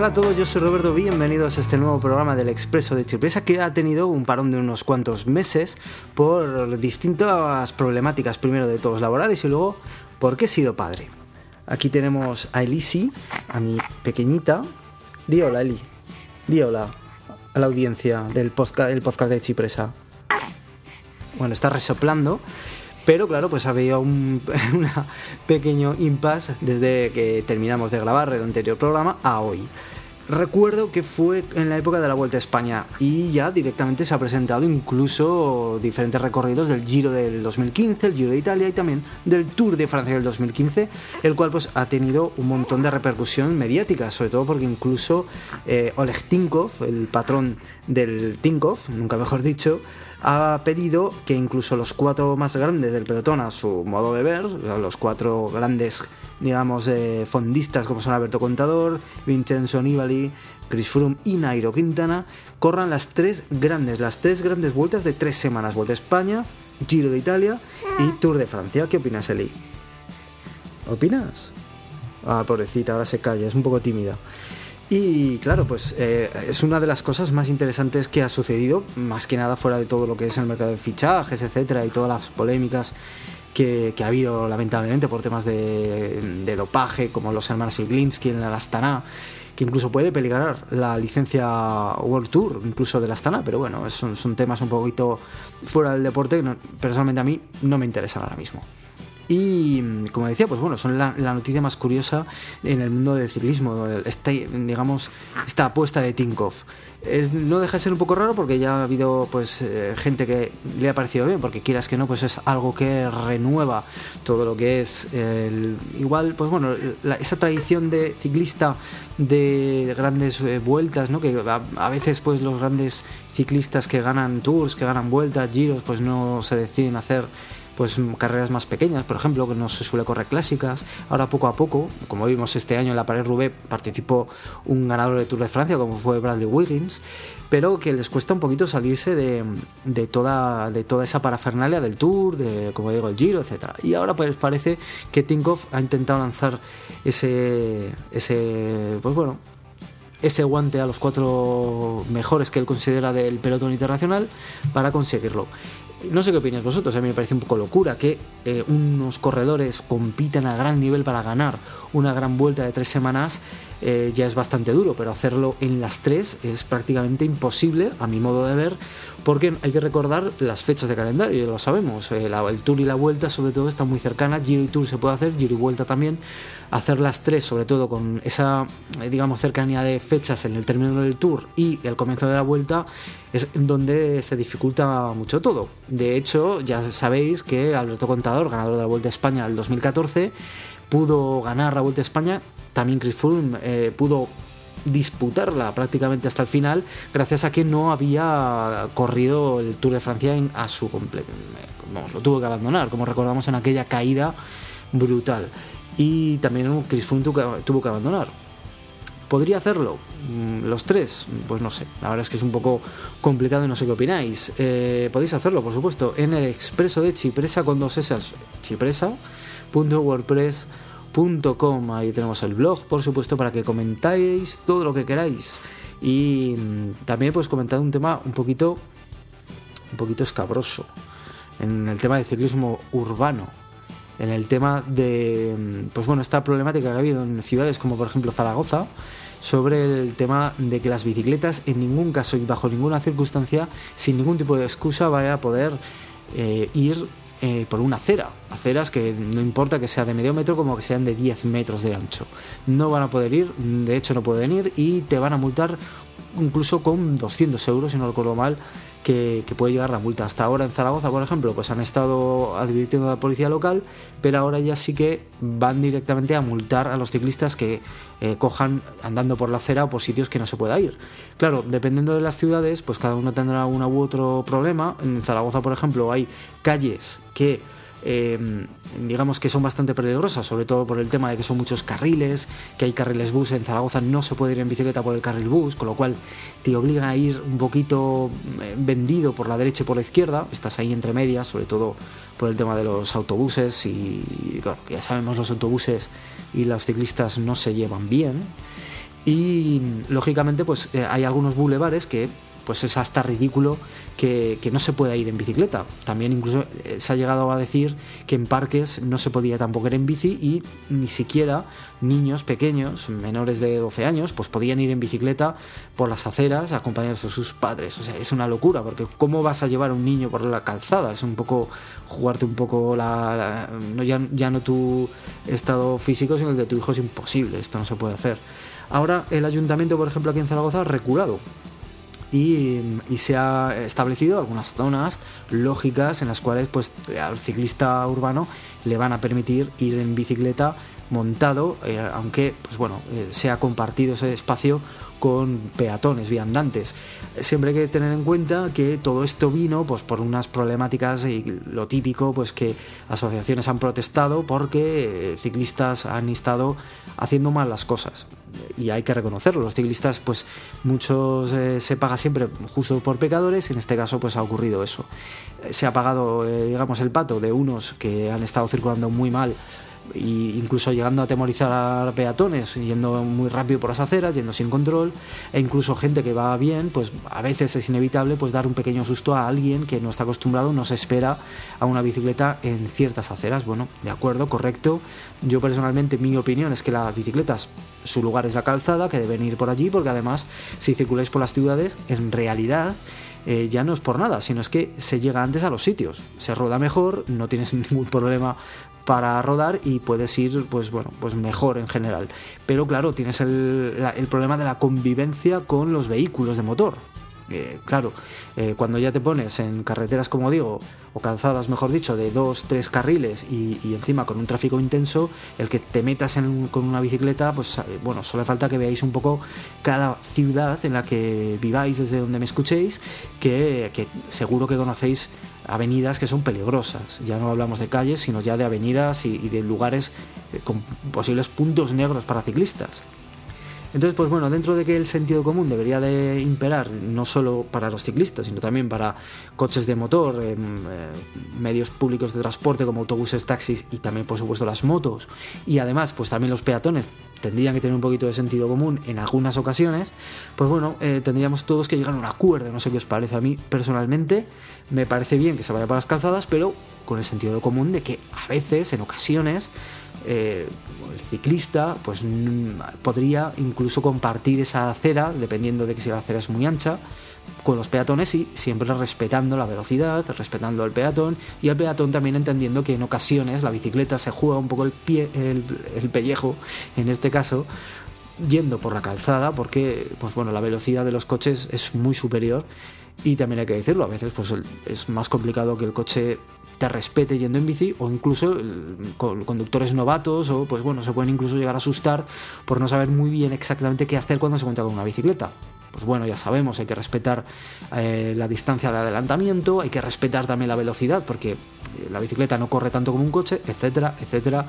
Hola a todos, yo soy Roberto, bienvenidos a este nuevo programa del Expreso de Chipresa que ha tenido un parón de unos cuantos meses por distintas problemáticas, primero de todos laborales y luego porque he sido padre. Aquí tenemos a Elisi, a mi pequeñita. Di hola, Eli. Di hola a la audiencia del podcast, el podcast de Chipresa. Bueno, está resoplando. Pero claro, pues había un pequeño impasse desde que terminamos de grabar el anterior programa a hoy. Recuerdo que fue en la época de la Vuelta a España y ya directamente se ha presentado incluso diferentes recorridos del Giro del 2015, el Giro de Italia y también del Tour de Francia del 2015, el cual pues ha tenido un montón de repercusión mediática, sobre todo porque incluso eh, Oleg Tinkov, el patrón del Tinkov, nunca mejor dicho, ha pedido que incluso los cuatro más grandes del pelotón, a su modo de ver, los cuatro grandes, digamos, eh, fondistas como son Alberto Contador, Vincenzo Nibali, Chris Froome y Nairo Quintana, corran las tres grandes, las tres grandes vueltas de tres semanas. Vuelta a España, Giro de Italia y Tour de Francia. ¿Qué opinas, Eli? ¿Opinas? Ah, pobrecita, ahora se calla, es un poco tímida. Y claro, pues eh, es una de las cosas más interesantes que ha sucedido, más que nada fuera de todo lo que es el mercado de fichajes, etcétera, y todas las polémicas que, ha habido lamentablemente por temas de, dopaje, como los hermanos Iglinski en la Astana, que incluso puede peligrar la licencia World Tour, incluso de la Astana, pero bueno, son, son temas un poquito fuera del deporte que personalmente a mí no me interesan ahora mismo. Y como decía, pues bueno, son la, noticia más curiosa en el mundo del ciclismo, esta, digamos, esta apuesta de Tinkoff. Es, no deja de ser un poco raro porque ya ha habido pues eh, gente que le ha parecido bien, porque quieras que no, pues es algo que renueva todo lo que es el, igual, pues bueno, esa tradición de ciclista de grandes eh, vueltas, ¿no? que a, a, veces pues los grandes ciclistas que ganan tours, que ganan vueltas, giros, pues no se deciden hacer pues carreras más pequeñas, por ejemplo, que no se suele correr clásicas. Ahora poco a poco, como vimos este año en la Pared Roubaix, participó un ganador de Tour de Francia como fue Bradley Wiggins, pero que les cuesta un poquito salirse de, de, toda, de toda esa parafernalia del Tour, de como digo el Giro, etcétera. Y ahora pues parece que Tinkoff ha intentado lanzar ese ese pues bueno, ese guante a los cuatro mejores que él considera del pelotón internacional para conseguirlo. No sé qué opináis vosotros, a mí me parece un poco locura que eh, unos corredores compitan a gran nivel para ganar una gran vuelta de tres semanas, eh, ya es bastante duro, pero hacerlo en las tres es prácticamente imposible, a mi modo de ver, porque hay que recordar las fechas de calendario, lo sabemos, eh, el Tour y la Vuelta sobre todo están muy cercanas, Giro y Tour se puede hacer, Giro y Vuelta también, hacer las tres sobre todo con esa, eh, digamos, cercanía de fechas en el término del Tour y el comienzo de la Vuelta es donde se dificulta mucho todo. De hecho, ya sabéis que Alberto Contador, ganador de la Vuelta a España el 2014, pudo ganar la Vuelta a España, también Chris Froome eh, pudo disputarla prácticamente hasta el final gracias a que no había corrido el Tour de Francia a su completo. Vamos, lo tuvo que abandonar, como recordamos en aquella caída brutal. Y también Chris Froome tuvo que, abandonar. ¿Podría hacerlo? Mm, ¿Los tres? Pues no sé. La verdad es que es un poco complicado y no sé qué opináis. Eh, podéis hacerlo, por supuesto, en el expreso de Chipresa con dos esas. Chipresa.wordpress.com Ahí tenemos el blog, por supuesto, para que comentáis todo lo que queráis. Y mm, también pues comentar un tema un poquito un poquito escabroso en el tema del ciclismo urbano, en el tema de mm, pues bueno, esta problemática que ha habido en ciudades como por ejemplo Zaragoza sobre el tema de que las bicicletas en ningún caso y bajo ninguna circunstancia, sin ningún tipo de excusa, vaya a poder eh, ir eh, por una acera. Aceras que no importa que sea de medio metro como que sean de 10 metros de ancho. No van a poder ir, de hecho no pueden ir y te van a multar incluso con 200 euros, si no recuerdo mal, que, puede llegar la multa. Hasta ahora en Zaragoza, por ejemplo, pues han estado advirtiendo a la policía local, pero ahora ya sí que van directamente a multar a los ciclistas que eh, cojan andando por la acera o por sitios que no se pueda ir. Claro, dependiendo de las ciudades, pues cada uno tendrá uno u otro problema. En Zaragoza, por ejemplo, hay calles que Em, digamos que son bastante peligrosas, sobre todo por el tema de que son muchos carriles, que hay carriles bus en Zaragoza, no se puede ir en bicicleta por el carril bus, con lo cual te obliga a ir un poquito eh, vendido por la derecha y por la izquierda, estás ahí entre medias, sobre todo por el tema de los autobuses y claro, ya sabemos los autobuses y los ciclistas no se llevan bien. Y lógicamente, pues eh, hay algunos bulevares que pues es hasta ridículo que, no se pueda ir en bicicleta. También incluso eh, se ha llegado a decir que en parques no se podía tampoco ir en bici y ni siquiera niños pequeños, menores de 12 años, pues podían ir en bicicleta por las aceras acompañados de sus padres. O sea, es una locura, porque ¿cómo vas a llevar a un niño por la calzada? Es un poco jugarte un poco la... no, ya, ya no tu estado físico, sino el de tu hijo es imposible, esto no se puede hacer. Ahora el ayuntamiento, por ejemplo, aquí en Zaragoza ha reculado y, se ha establecido algunas zonas lógicas en las cuales pues al ciclista urbano le van a permitir ir en bicicleta montado, eh, aunque pues bueno, eh, compartido ese espacio con peatones, viandantes. Siempre hay que tener en cuenta que todo esto vino pues, por unas problemáticas y lo típico, pues que asociaciones han protestado porque eh, ciclistas han estado haciendo mal las cosas. Y hay que reconocerlo, los ciclistas, pues muchos se paga siempre justo por pecadores, en este caso pues ha ocurrido eso. Se ha pagado, digamos, el pato de unos que han estado circulando muy mal e incluso llegando a atemorizar a peatones, yendo muy rápido por las aceras, yendo sin control, e incluso gente que va bien, pues a veces es inevitable pues dar un pequeño susto a alguien que no está acostumbrado, no se espera a una bicicleta en ciertas aceras. Bueno, de acuerdo, correcto. Yo personalmente mi opinión es que las bicicletas su lugar es la calzada, que deben ir por allí, porque además si circuláis por las ciudades, en realidad eh, ya no es por nada, sino es que se llega antes a los sitios, se roda mejor, no tienes ningún problema para rodar y puedes ir pues bueno pues mejor en general. Pero claro tienes el, problema de la convivencia con los vehículos de motor. Eh, claro, eh, cuando ya te pones en carreteras, como digo, o calzadas, mejor dicho, de dos, tres carriles y, encima con un tráfico intenso, el que te metas con una bicicleta, pues bueno, solo falta que veáis un poco cada ciudad en la que viváis desde donde me escuchéis, que, seguro que conocéis avenidas que son peligrosas. Ya no hablamos de calles, sino ya de avenidas y de lugares con posibles puntos negros para ciclistas. Entonces, pues bueno, dentro de que el sentido común debería de imperar no solo para los ciclistas, sino también para coches de motor, em, eh, medios públicos de transporte como autobuses, taxis y también por supuesto las motos, y además pues también los peatones tendrían que tener un poquito de sentido común en algunas ocasiones, pues bueno, eh, tendríamos todos que llegar a un acuerdo, no sé qué os parece a mí personalmente, me parece bien que se vaya por las calzadas, pero con el sentido común de que a veces, en ocasiones, eh, el ciclista pues podría incluso compartir esa acera, dependiendo de que si la acera es muy ancha, con los peatones y siempre respetando la velocidad, respetando el peatón y el peatón también entendiendo que en ocasiones la bicicleta se juega un poco el, pie, el, pellejo, en este caso, yendo por la calzada porque pues bueno, la velocidad de los coches es muy superior y también hay que decirlo, a veces pues es más complicado que el coche te respete yendo en bici o incluso conductores novatos o pues bueno, se pueden incluso llegar a asustar por no saber muy bien exactamente qué hacer cuando se encuentra con una bicicleta. Pues bueno, ya sabemos, hay que respetar eh, la distancia de adelantamiento, hay que respetar también la velocidad porque eh, la bicicleta no corre tanto como un coche, etcétera, etcétera,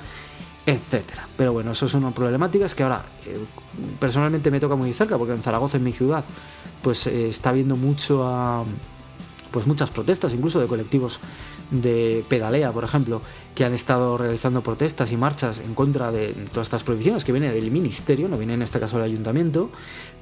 etcétera. Pero bueno, eso son problemáticas que ahora eh, personalmente me toca muy cerca porque en Zaragoza, en mi ciudad, pues está habiendo mucho a, pues muchas protestas, incluso de colectivos de pedalea, por ejemplo, que han estado realizando protestas y marchas en contra de todas estas prohibiciones que vienen del ministerio, no viene en este caso del ayuntamiento,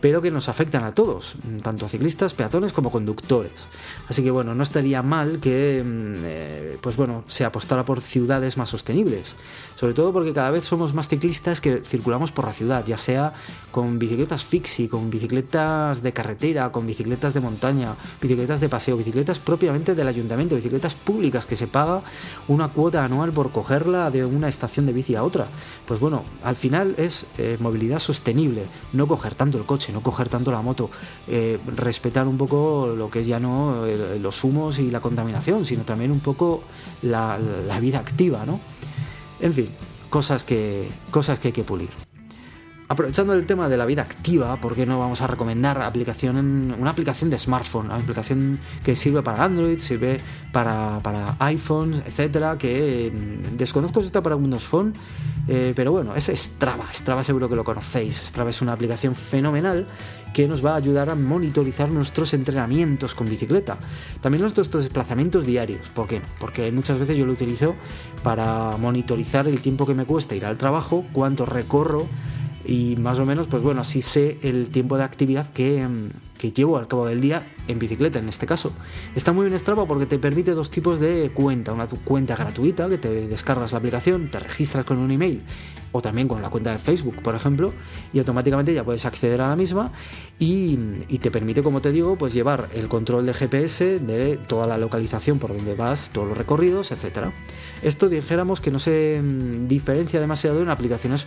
pero que nos afectan a todos, tanto a ciclistas, peatones como conductores. Así que bueno, no estaría mal que mm, eh, pues bueno, se apostara por ciudades más sostenibles, sobre todo porque cada vez somos más ciclistas que circulamos por la ciudad, ya sea con bicicletas fixie, con bicicletas de carretera, con bicicletas de montaña, bicicletas de paseo, bicicletas propiamente del ayuntamiento, bicicletas públicas que se paga una cuota anual por cogerla de una estación de bici a otra. Pues bueno, al final es eh, movilidad sostenible, no coger tanto el coche, no coger tanto la moto, eh, respetar un poco lo que es ya no eh, los humos y la contaminación, sino también un poco la, la vida activa, ¿no? En fin, cosas que, cosas que hay que pulir. Aprovechando el tema de la vida activa, ¿por qué no vamos a recomendar aplicación, una aplicación de smartphone? Una aplicación que sirve para Android, sirve para, para iPhones, etcétera, que mm, desconozco si está para Windows Phone, eh, pero bueno, es Strava. Strava seguro que lo conocéis. Strava es una aplicación fenomenal que nos va a ayudar a monitorizar nuestros entrenamientos con bicicleta. También nuestros desplazamientos diarios. ¿Por qué no? Porque muchas veces yo lo utilizo para monitorizar el tiempo que me cuesta ir al trabajo, cuánto recorro y más o menos, pues bueno, así sé el tiempo de actividad que, mm, que llevo al cabo del día en bicicleta en este caso. Está muy bien Strava porque te permite dos tipos de cuenta. Una cuenta gratuita que te descargas la aplicación, te registras con un email o también con la cuenta de Facebook, por ejemplo, y automáticamente ya puedes acceder a la misma y, te permite, como te digo, pues llevar el control de GPS de toda la localización por donde vas, todos los recorridos, etcétera. Esto dijéramos que no se mm, diferencia demasiado en aplicaciones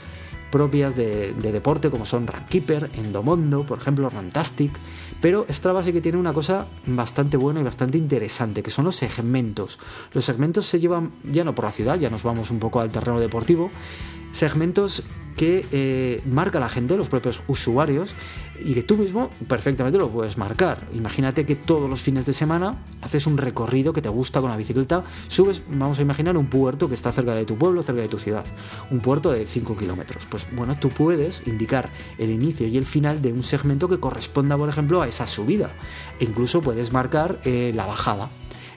propias de, deporte como son Runkeeper, Endomondo, por ejemplo, Rantastic, pero Strava sí que tiene una cosa bastante buena y bastante interesante, que son los segmentos. Los segmentos se llevan ya no por la ciudad, ya nos vamos un poco al terreno deportivo, segmentos que eh, marca la gente, los propios usuarios, y que tú mismo perfectamente lo puedes marcar. Imagínate que todos los fines de semana haces un recorrido que te gusta con la bicicleta, subes, vamos a imaginar, un puerto que está cerca de tu pueblo, cerca de tu ciudad, un puerto de 5 kilómetros. Pues bueno, tú puedes indicar el inicio y el final de un segmento que corresponda, por ejemplo, a esa subida. E incluso puedes marcar eh, la bajada.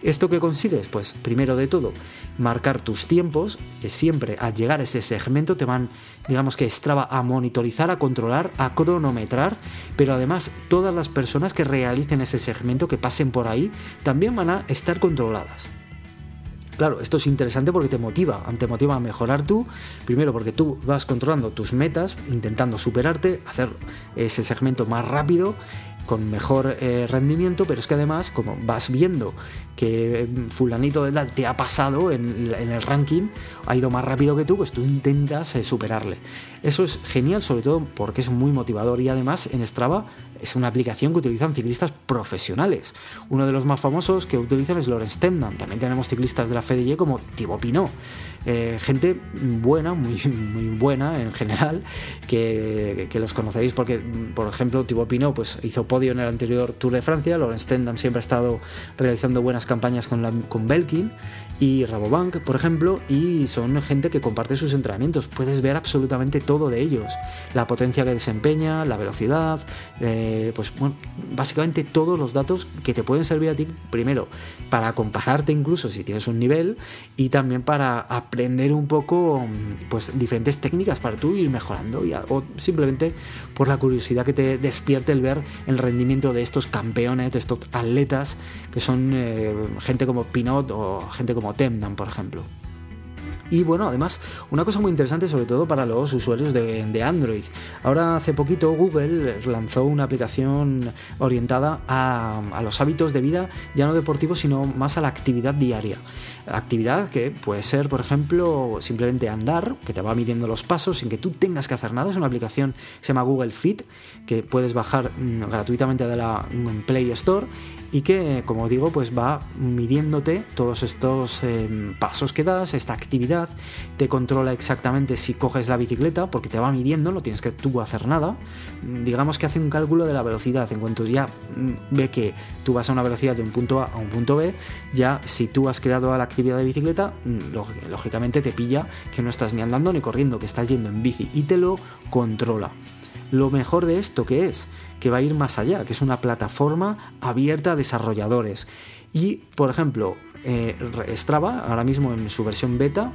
¿Esto qué consigues? Pues primero de todo, marcar tus tiempos, que siempre al llegar a ese segmento te van, digamos que Strava a monitorizar, a controlar, a cronometrar, pero además todas las personas que realicen ese segmento, que pasen por ahí, también van a estar controladas. Claro, esto es interesante porque te motiva, te motiva a mejorar tú, primero porque tú vas controlando tus metas, intentando superarte, hacer ese segmento más rápido con mejor eh, rendimiento, pero es que además, como vas viendo que fulanito de tal te ha pasado en, el ranking, ha ido más rápido que tú, pues tú intentas eh, superarle. Eso es genial, sobre todo porque es muy motivador y además en Strava es una aplicación que utilizan ciclistas profesionales. Uno de los más famosos que utilizan es Lorenz Temnan. También tenemos ciclistas de la FDJ como Thibaut Pinot. Eh, gente buena, muy, muy buena en general, que, los conoceréis porque, por ejemplo, Thibaut Pinot pues, hizo podio en el anterior Tour de Francia, Lorenz Tendam siempre ha estado realizando buenas campañas con, con Belkin y Rabobank, por ejemplo, y son gente que comparte sus entrenamientos. Puedes ver absolutamente todo de ellos, la potencia que desempeña, la velocidad, eh, pues bueno, básicamente todos los datos que te pueden servir a ti, primero, para compararte incluso si tienes un nivel y también para aprender un poco pues diferentes técnicas para tú ir mejorando o simplemente por la curiosidad que te despierte el ver el rendimiento de estos campeones, de estos atletas que son eh, gente como Pinot o gente como Temnan, por ejemplo. Y bueno, además, una cosa muy interesante sobre todo para los usuarios de, Android. Ahora hace poquito Google lanzó una aplicación orientada a, los hábitos de vida, ya no deportivos, sino más a la actividad diaria. Actividad que puede ser, por ejemplo, simplemente andar, que te va midiendo los pasos sin que tú tengas que hacer nada. Es una aplicación que se llama Google Fit, que puedes bajar mm, gratuitamente de la Play Store y que, como digo, pues va midiéndote todos estos em, pasos que das, esta actividad, te controla exactamente si coges la bicicleta, porque te va midiendo, no tienes que tú hacer nada. Digamos que hace un cálculo de la velocidad, en cuanto ya mm, ve que tú vas a una velocidad de un punto A a un punto B, ya si tú has creado la actividad de bicicleta, mm, lógicamente te pilla que no estás ni andando ni corriendo, que estás yendo en bici y te lo controla. Lo mejor de esto que es que va a ir más allá, que es una plataforma abierta a desarrolladores. Y, por ejemplo, eh, Strava, ahora mismo en su versión beta,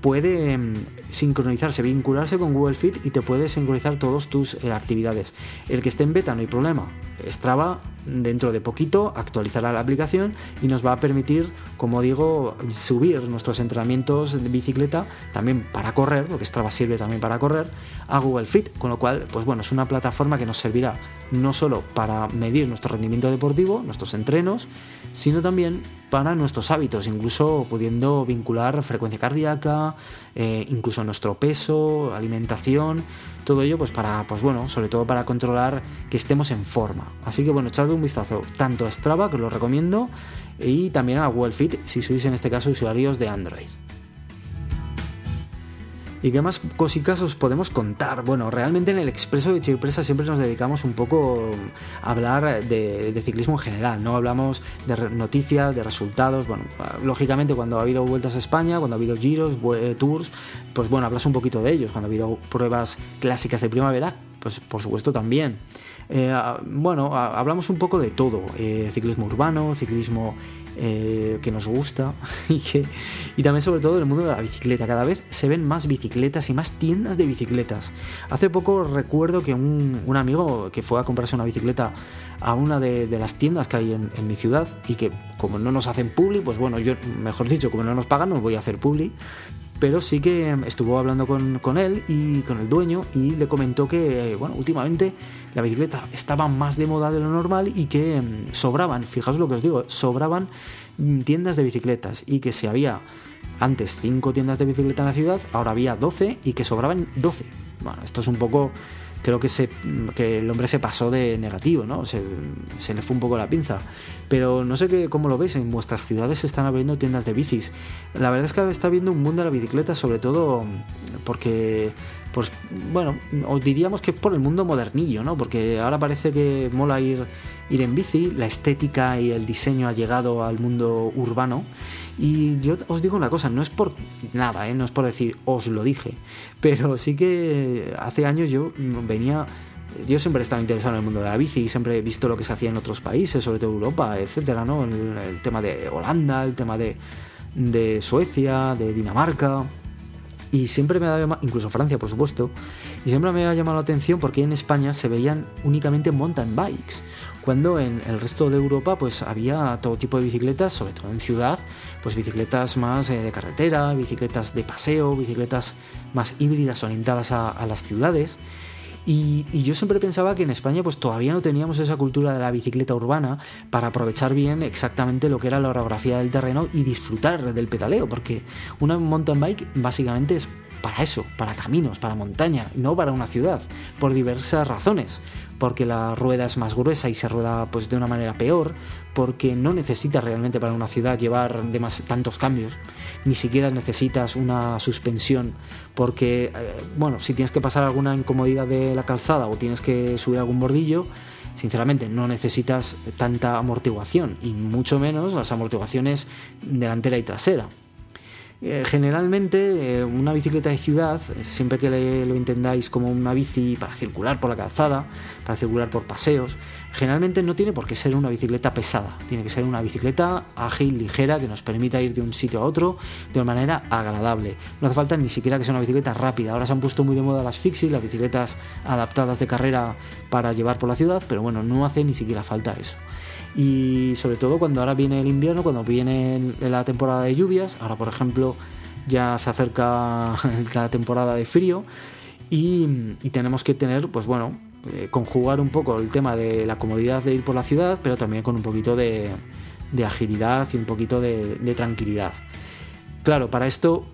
puede em, sincronizarse, vincularse con Google Fit y te puede sincronizar todas tus eh, actividades. El que esté en beta no hay problema. Strava dentro de poquito actualizará la aplicación y nos va a permitir, como digo, subir nuestros entrenamientos de bicicleta también para correr, porque Strava sirve también para correr, a Google Fit, con lo cual, pues bueno, es una plataforma que nos servirá no solo para medir nuestro rendimiento deportivo, nuestros entrenos, sino también para nuestros hábitos, incluso pudiendo vincular frecuencia cardíaca, eh, incluso nuestro peso, alimentación, todo ello pues para, pues bueno, sobre todo para controlar que estemos en forma. Así que bueno, echadle un vistazo tanto a Strava, que lo recomiendo, y también a Google Fit si sois en este caso usuarios de Android. ¿Y qué más cositas os podemos contar? Bueno, realmente en el Expreso de Chirpresa siempre nos dedicamos un poco a hablar de, ciclismo en general, no hablamos de noticias, de resultados, bueno, lógicamente cuando ha habido vueltas a España, cuando ha habido giros, tours, pues bueno, hablas un poquito de ellos, cuando ha habido pruebas clásicas de primavera, pues por supuesto también. Eh, bueno, hablamos un poco de todo, eh, ciclismo urbano, ciclismo eh, que nos gusta y, que, y también sobre todo el mundo de la bicicleta. Cada vez se ven más bicicletas y más tiendas de bicicletas. Hace poco recuerdo que un, un amigo que fue a comprarse una bicicleta a una de, las tiendas que hay en, mi ciudad y que como no nos hacen publi, pues bueno, yo, mejor dicho, como no nos pagan, no voy a hacer publi pero sí que estuvo hablando con, él y con el dueño y le comentó que, bueno, últimamente la bicicleta estaba más de moda de lo normal y que mm, sobraban, fijaos lo que os digo, sobraban mm, tiendas de bicicletas y que si había antes 5 tiendas de bicicleta en la ciudad, ahora había 12 y que sobraban 12. Bueno, esto es un poco creo que, se, que el hombre se pasó de negativo, ¿no? Se, le fue un poco la pinza. Pero no sé qué, cómo lo veis, en vuestras ciudades se están abriendo tiendas de bicis. La verdad es que está habiendo un mundo de la bicicleta, sobre todo porque pues bueno, os diríamos que por el mundo modernillo, ¿no? Porque ahora parece que mola ir, ir en bici, la estética y el diseño ha llegado al mundo urbano. Y yo os digo una cosa, no es por nada, ¿eh? no es por decir os lo dije, pero sí que hace años yo venía yo siempre he estado interesado en el mundo de la bici y siempre he visto lo que se hacía en otros países, sobre todo Europa, etcétera, ¿no? El, tema de Holanda, el tema de, de Suecia, de Dinamarca. Y siempre me ha llamado, incluso Francia por supuesto, y siempre me ha llamado la atención porque en España se veían únicamente mountain bikes, cuando en el resto de Europa pues había todo tipo de bicicletas, sobre todo en ciudad, pues bicicletas más eh, de carretera, bicicletas de paseo, bicicletas más híbridas orientadas a las ciudades. Y, yo siempre pensaba que en España pues todavía no teníamos esa cultura de la bicicleta urbana para aprovechar bien exactamente lo que era la orografía del terreno y disfrutar del pedaleo, porque una mountain bike básicamente es para eso, para caminos, para montaña, no para una ciudad, por diversas razones porque la rueda es más gruesa y se rueda pues de una manera peor, porque no necesitas realmente para una ciudad llevar tantos cambios, ni siquiera necesitas una suspensión, porque eh, bueno, si tienes que pasar alguna incomodidad de la calzada o tienes que subir algún bordillo, sinceramente no necesitas tanta amortiguación y mucho menos las amortiguaciones delantera y trasera. Eh, generalmente eh, una bicicleta de ciudad, siempre que lo entendáis como una bici para circular por la calzada, para circular por paseos, generalmente no tiene por qué ser una bicicleta pesada, tiene que ser una bicicleta ágil, ligera, que nos permita ir de un sitio a otro de una manera agradable. No hace falta ni siquiera que sea una bicicleta rápida, ahora se han puesto muy de moda las fixie, las bicicletas adaptadas de carrera para llevar por la ciudad, pero bueno, no hace ni siquiera falta eso y sobre todo cuando ahora viene el invierno, cuando viene la temporada de lluvias, ahora por ejemplo ya se acerca la temporada de frío y, tenemos que tener, pues bueno, eh, conjugar un poco el tema de la comodidad de ir por la ciudad, pero también con un poquito de, agilidad y un poquito de, de tranquilidad. Claro, para esto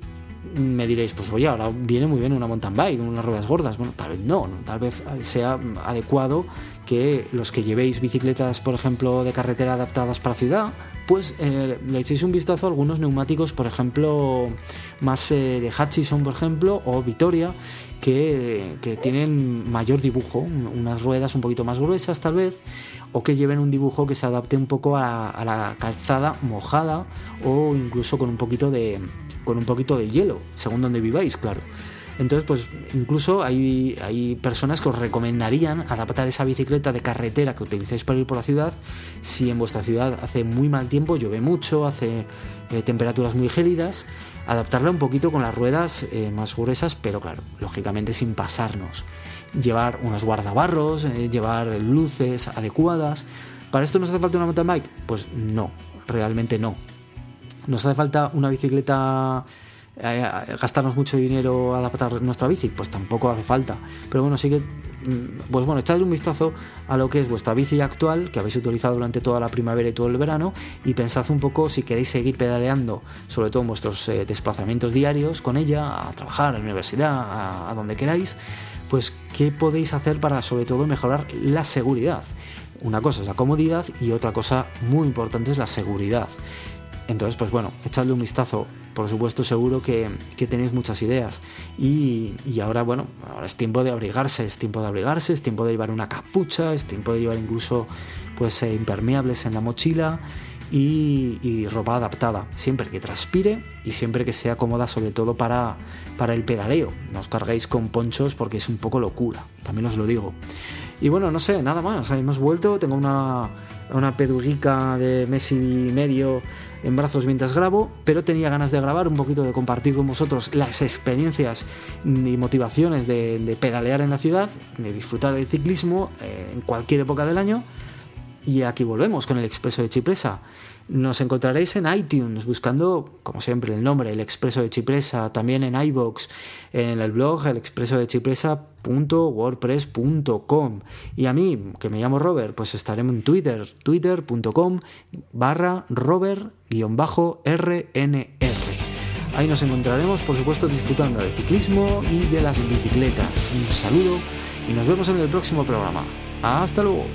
me diréis, pues oye, ahora viene muy bien una mountain bike, unas ruedas gordas. Bueno, tal vez no, tal vez sea adecuado que los que llevéis bicicletas, por ejemplo, de carretera adaptadas para ciudad, pues eh, le echéis un vistazo a algunos neumáticos, por ejemplo, más eh, de Hutchison, por ejemplo, o Vitoria, que, tienen mayor dibujo, unas ruedas un poquito más gruesas tal vez, o que lleven un dibujo que se adapte un poco a la calzada mojada o incluso con un poquito de, con un poquito de hielo, según donde viváis, claro. Entonces, pues incluso hay, hay personas que os recomendarían adaptar esa bicicleta de carretera que utilizáis para ir por la ciudad si en vuestra ciudad hace muy mal tiempo, llueve mucho, hace eh, temperaturas muy gélidas, adaptarla un poquito con las ruedas eh, más gruesas, pero claro, lógicamente sin pasarnos. Llevar unos guardabarros, eh, llevar luces adecuadas. ¿Para esto nos hace falta una mountain bike? Pues no, realmente no. ¿Nos hace falta una bicicleta, gastarnos mucho dinero adaptar nuestra bici? Pues tampoco hace falta. Pero bueno, sí que, mm, pues bueno, echadle un vistazo a lo que es vuestra bici actual, que habéis utilizado durante toda la primavera y todo el verano, y pensad un poco si queréis seguir pedaleando, sobre todo en vuestros eh, desplazamientos diarios con ella, a trabajar, a la universidad, a, a donde queráis, pues qué podéis hacer para sobre todo mejorar la seguridad. Una cosa es la comodidad y otra cosa muy importante es la seguridad. Entonces, pues bueno, echadle un vistazo. Por supuesto, seguro que, tenéis muchas ideas. Y, ahora, bueno, ahora es tiempo de abrigarse, es tiempo de abrigarse, es tiempo de llevar una capucha, es tiempo de llevar incluso pues eh, impermeables en la mochila y, ropa adaptada, siempre que transpire y siempre que sea cómoda, sobre todo para, para el pedaleo. No os carguéis con ponchos porque es un poco locura, también os lo digo. Y bueno, no sé, nada más, hemos vuelto, tengo una, una de mes y medio en brazos mientras grabo, pero tenía ganas de grabar un poquito, de compartir con vosotros las experiencias y motivaciones de, pedalear en la ciudad, de disfrutar del ciclismo eh, en cualquier época del año. Y aquí volvemos con el Expreso de Chipresa. Nos encontraréis en iTunes buscando, como siempre, el nombre, el Expreso de Chipresa, también en iBox, en el blog el expreso de chipresa.wordpress.com. Y a mí, que me llamo Robert, pues estaremos en Twitter, twitter.com barra Robert-RNR. Ahí nos encontraremos, por supuesto, disfrutando del ciclismo y de las bicicletas. Un saludo y nos vemos en el próximo programa. Hasta luego.